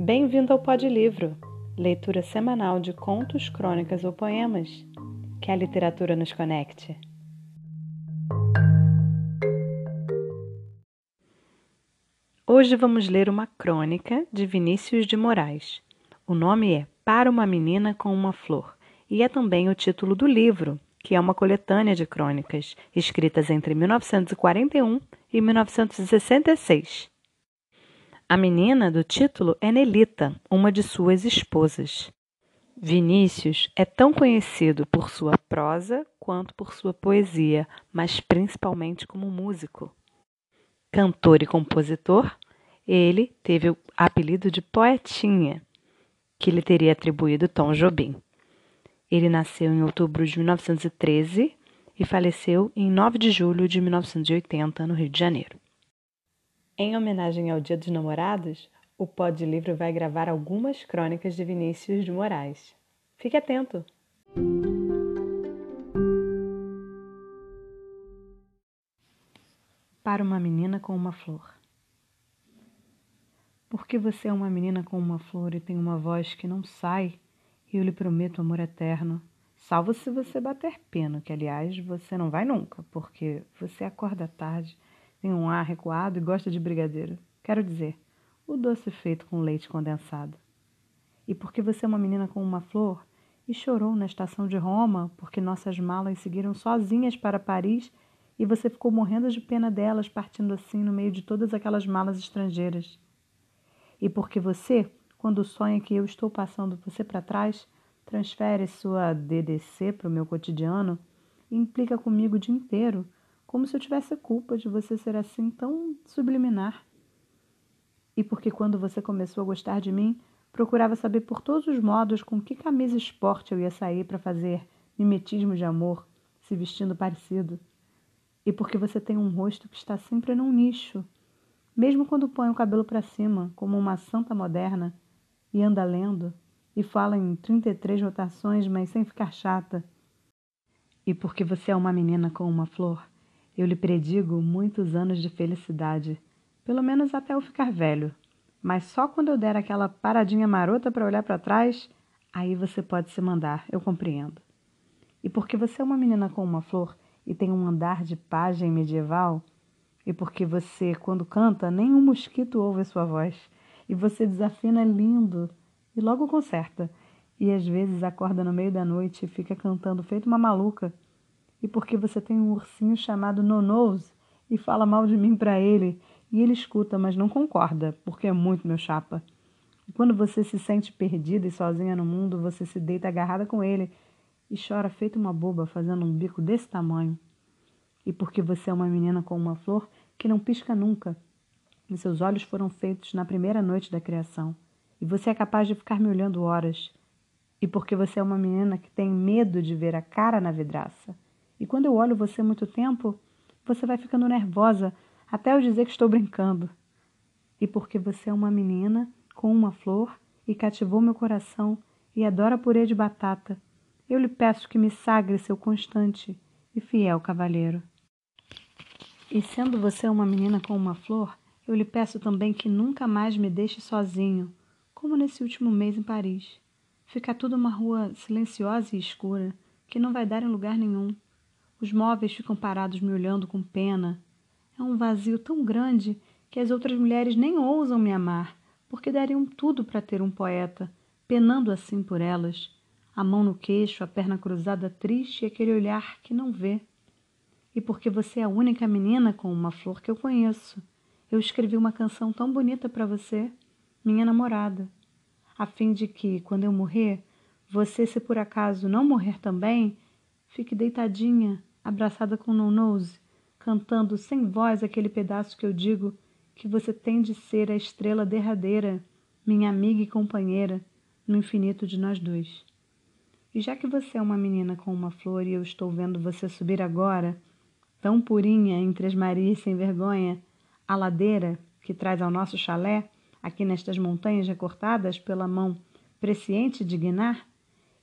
Bem-vindo ao Pod Livro, leitura semanal de contos, crônicas ou poemas. Que a literatura nos conecte. Hoje vamos ler uma crônica de Vinícius de Moraes. O nome é Para uma Menina com uma Flor e é também o título do livro, que é uma coletânea de crônicas escritas entre 1941 e 1966. A menina do título é Nelita, uma de suas esposas. Vinícius é tão conhecido por sua prosa quanto por sua poesia, mas principalmente como músico. Cantor e compositor, ele teve o apelido de Poetinha, que lhe teria atribuído Tom Jobim. Ele nasceu em outubro de 1913 e faleceu em 9 de julho de 1980, no Rio de Janeiro. Em homenagem ao Dia dos Namorados, o Pod Livro vai gravar algumas crônicas de Vinícius de Moraes. Fique atento! Para uma menina com uma flor. Porque você é uma menina com uma flor e tem uma voz que não sai, eu lhe prometo amor eterno, salvo se você bater pena, que aliás você não vai nunca, porque você acorda tarde tem um ar recuado e gosta de brigadeiro. Quero dizer, o doce feito com leite condensado. E porque você é uma menina com uma flor e chorou na estação de Roma porque nossas malas seguiram sozinhas para Paris e você ficou morrendo de pena delas partindo assim no meio de todas aquelas malas estrangeiras. E porque você, quando sonha que eu estou passando você para trás, transfere sua DDC para o meu cotidiano e implica comigo o dia inteiro como se eu tivesse culpa de você ser assim tão subliminar. E porque quando você começou a gostar de mim, procurava saber por todos os modos com que camisa esporte eu ia sair para fazer mimetismo de amor, se vestindo parecido. E porque você tem um rosto que está sempre num nicho, mesmo quando põe o cabelo para cima, como uma santa moderna, e anda lendo, e fala em 33 rotações, mas sem ficar chata. E porque você é uma menina com uma flor, eu lhe predigo muitos anos de felicidade, pelo menos até eu ficar velho. Mas só quando eu der aquela paradinha marota para olhar para trás, aí você pode se mandar, eu compreendo. E porque você é uma menina com uma flor e tem um andar de pajem medieval, e porque você, quando canta, nem um mosquito ouve a sua voz, e você desafina lindo e logo conserta, e às vezes acorda no meio da noite e fica cantando feito uma maluca e porque você tem um ursinho chamado Nonose e fala mal de mim para ele, e ele escuta, mas não concorda, porque é muito meu chapa. E quando você se sente perdida e sozinha no mundo, você se deita agarrada com ele e chora feito uma boba, fazendo um bico desse tamanho. E porque você é uma menina com uma flor que não pisca nunca, e seus olhos foram feitos na primeira noite da criação, e você é capaz de ficar me olhando horas. E porque você é uma menina que tem medo de ver a cara na vidraça e quando eu olho você muito tempo, você vai ficando nervosa até eu dizer que estou brincando. E porque você é uma menina com uma flor e cativou meu coração e adora purê de batata, eu lhe peço que me sagre seu constante e fiel cavalheiro. E sendo você uma menina com uma flor, eu lhe peço também que nunca mais me deixe sozinho, como nesse último mês em Paris. Fica tudo uma rua silenciosa e escura, que não vai dar em lugar nenhum. Os móveis ficam parados me olhando com pena. É um vazio tão grande que as outras mulheres nem ousam me amar, porque dariam tudo para ter um poeta, penando assim por elas, a mão no queixo, a perna cruzada triste e aquele olhar que não vê. E porque você é a única menina com uma flor que eu conheço, eu escrevi uma canção tão bonita para você, minha namorada, a fim de que, quando eu morrer, você, se por acaso não morrer também, fique deitadinha abraçada com Nonose, cantando sem voz aquele pedaço que eu digo que você tem de ser a estrela derradeira, minha amiga e companheira, no infinito de nós dois. E já que você é uma menina com uma flor e eu estou vendo você subir agora, tão purinha entre as Marias sem vergonha, a ladeira que traz ao nosso chalé, aqui nestas montanhas recortadas pela mão presciente de Guinar,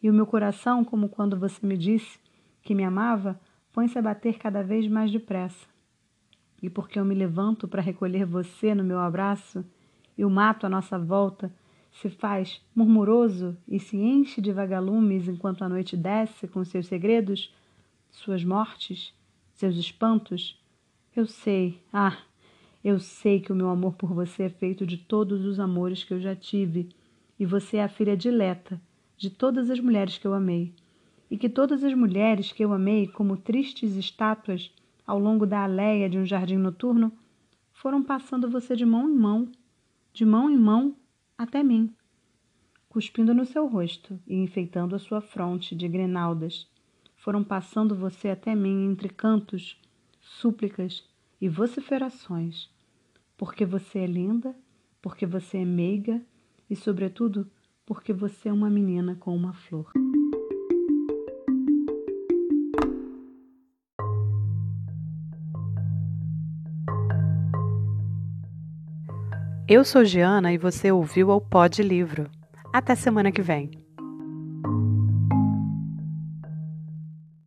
e o meu coração, como quando você me disse que me amava, põe-se a bater cada vez mais depressa. E porque eu me levanto para recolher você no meu abraço, e o mato à nossa volta se faz murmuroso e se enche de vagalumes enquanto a noite desce com seus segredos, suas mortes, seus espantos? Eu sei, ah, eu sei que o meu amor por você é feito de todos os amores que eu já tive, e você é a filha dileta de todas as mulheres que eu amei, e que todas as mulheres que eu amei como tristes estátuas ao longo da aléia de um jardim noturno foram passando você de mão em mão, de mão em mão até mim, cuspindo no seu rosto e enfeitando a sua fronte de grinaldas. Foram passando você até mim entre cantos, súplicas e vociferações, porque você é linda, porque você é meiga e, sobretudo, porque você é uma menina com uma flor. Eu sou Giana e você ouviu ao Pod Livro. Até semana que vem.